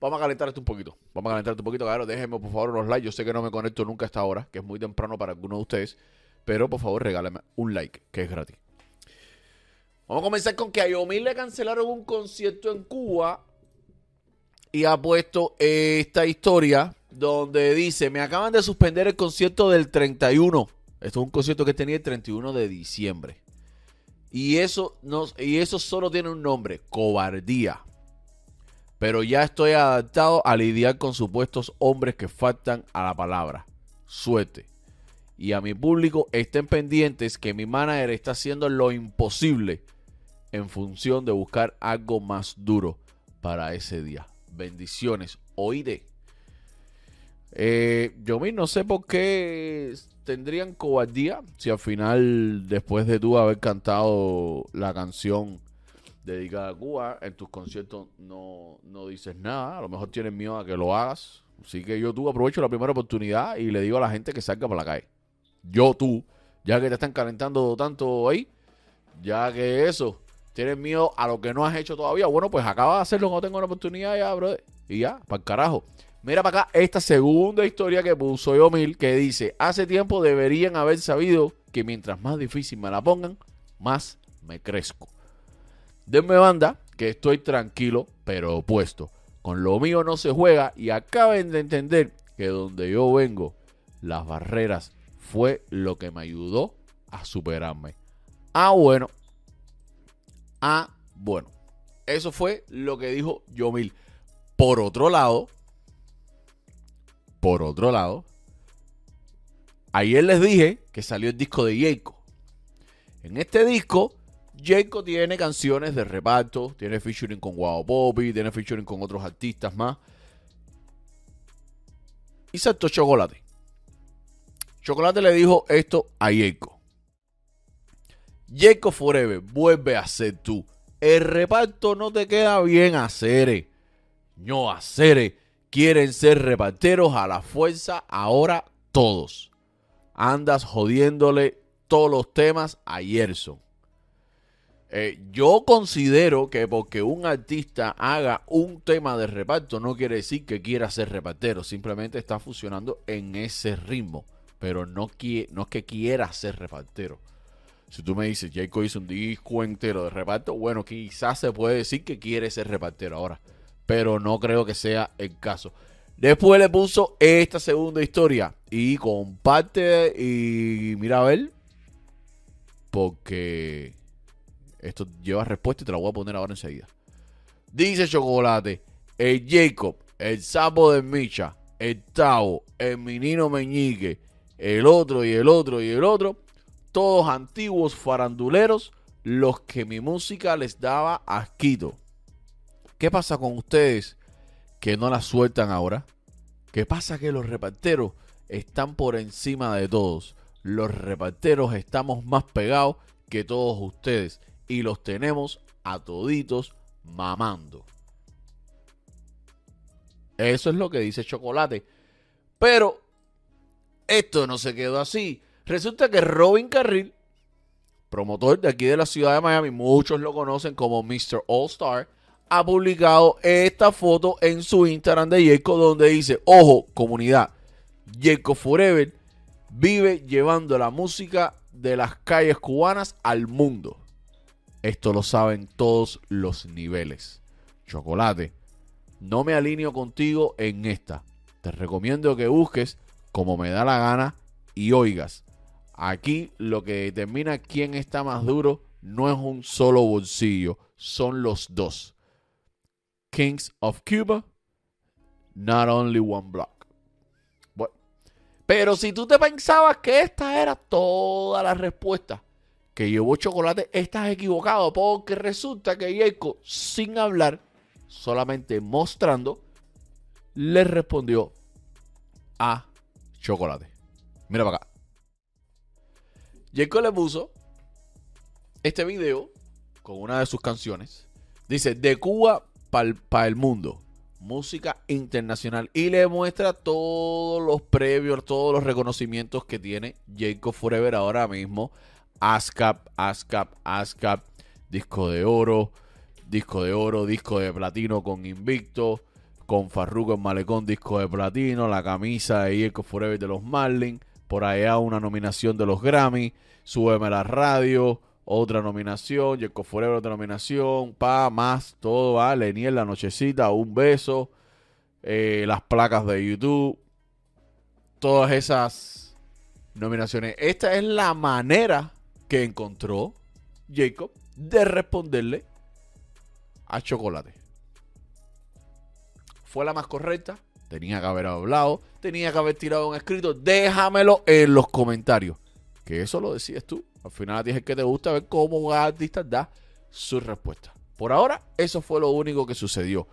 Vamos a calentar esto un poquito. Vamos a calentar un poquito, claro. Déjenme por favor unos likes. Yo sé que no me conecto nunca a esta hora, que es muy temprano para algunos de ustedes. Pero por favor, regálame un like, que es gratis. Vamos a comenzar con que a Yomil le cancelaron un concierto en Cuba y ha puesto esta historia donde dice, me acaban de suspender el concierto del 31. Esto es un concierto que tenía el 31 de diciembre. Y eso, no, y eso solo tiene un nombre, cobardía. Pero ya estoy adaptado a lidiar con supuestos hombres que faltan a la palabra. Suerte. Y a mi público estén pendientes que mi manager está haciendo lo imposible en función de buscar algo más duro para ese día. Bendiciones. Oíde. Eh, yo no sé por qué tendrían cobardía si al final, después de tú haber cantado la canción dedicada a Cuba, en tus conciertos no, no dices nada. A lo mejor tienes miedo a que lo hagas. Así que yo tú aprovecho la primera oportunidad y le digo a la gente que salga por la calle. Yo tú, ya que te están calentando tanto ahí, ya que eso, tienes miedo a lo que no has hecho todavía. Bueno, pues acaba de hacerlo cuando tengo la oportunidad ya, brother. Y ya, para el carajo. Mira para acá esta segunda historia que puso Yomil que dice, hace tiempo deberían haber sabido que mientras más difícil me la pongan, más me crezco. Denme banda, que estoy tranquilo, pero opuesto. Con lo mío no se juega y acaben de entender que donde yo vengo, las barreras fue lo que me ayudó a superarme. Ah, bueno. Ah, bueno. Eso fue lo que dijo Yomil. Por otro lado, por otro lado, ayer les dije que salió el disco de Jacob. En este disco, Jacob tiene canciones de reparto, tiene featuring con Guau Poppy, tiene featuring con otros artistas más. Y saltó Chocolate. Chocolate le dijo esto a Jacob. Jacob Forever, vuelve a ser tú. El reparto no te queda bien hacer. No hacer. Quieren ser reparteros a la fuerza ahora todos. Andas jodiéndole todos los temas a Gerson. Eh, yo considero que porque un artista haga un tema de reparto no quiere decir que quiera ser repartero, simplemente está funcionando en ese ritmo, pero no, no es que quiera ser repartero. Si tú me dices, Jacob hizo un disco entero de reparto, bueno, quizás se puede decir que quiere ser repartero ahora, pero no creo que sea el caso. Después le puso esta segunda historia. Y comparte y mira a ver, porque esto lleva respuesta y te la voy a poner ahora enseguida. Dice Chocolate, el Jacob, el sapo de Micha, el Tavo, el menino Meñique, el otro y el otro y el otro, todos antiguos faranduleros, los que mi música les daba asquito. ¿Qué pasa con ustedes que no la sueltan ahora? ¿Qué pasa que los reparteros están por encima de todos? Los reparteros estamos más pegados que todos ustedes y los tenemos a toditos mamando. Eso es lo que dice Chocolate. Pero esto no se quedó así. Resulta que Robin Carril, promotor de aquí de la ciudad de Miami, muchos lo conocen como Mr. All Star, ha publicado esta foto en su Instagram de Jacob donde dice, ojo, comunidad, Jacob Forever vive llevando la música de las calles cubanas al mundo. Esto lo saben todos los niveles. Chocolate, no me alineo contigo en esta. Te recomiendo que busques como me da la gana y oigas. Aquí lo que determina quién está más duro no es un solo bolsillo, son los dos. Kings of Cuba, not only one block. Bueno, pero si tú te pensabas que esta era toda la respuesta que llevó chocolate, estás equivocado porque resulta que Jacob, sin hablar, solamente mostrando, le respondió a chocolate. Mira para acá. Jacob le puso este video con una de sus canciones. Dice, de Cuba para el mundo. Música internacional. Y le muestra todos los previos, todos los reconocimientos que tiene Jacob Forever ahora mismo ASCAP, ASCAP, ASCAP, disco de oro, disco de oro, disco de platino con Invicto, con Farruko en Malecón disco de platino, la camisa de Yelko Forever de los Marlins, por allá una nominación de los Grammy, Súbeme la radio, otra nominación, Yelko Forever otra nominación, pa, más, todo, va, Leniel la nochecita, un beso, eh, las placas de YouTube, todas esas nominaciones. Esta es la manera que encontró Jacob de responderle a Chocolate. ¿Fue la más correcta? Tenía que haber hablado, tenía que haber tirado un escrito. Déjamelo en los comentarios. Que eso lo decides tú. Al final el que te gusta ver cómo un artista da su respuesta. Por ahora, eso fue lo único que sucedió.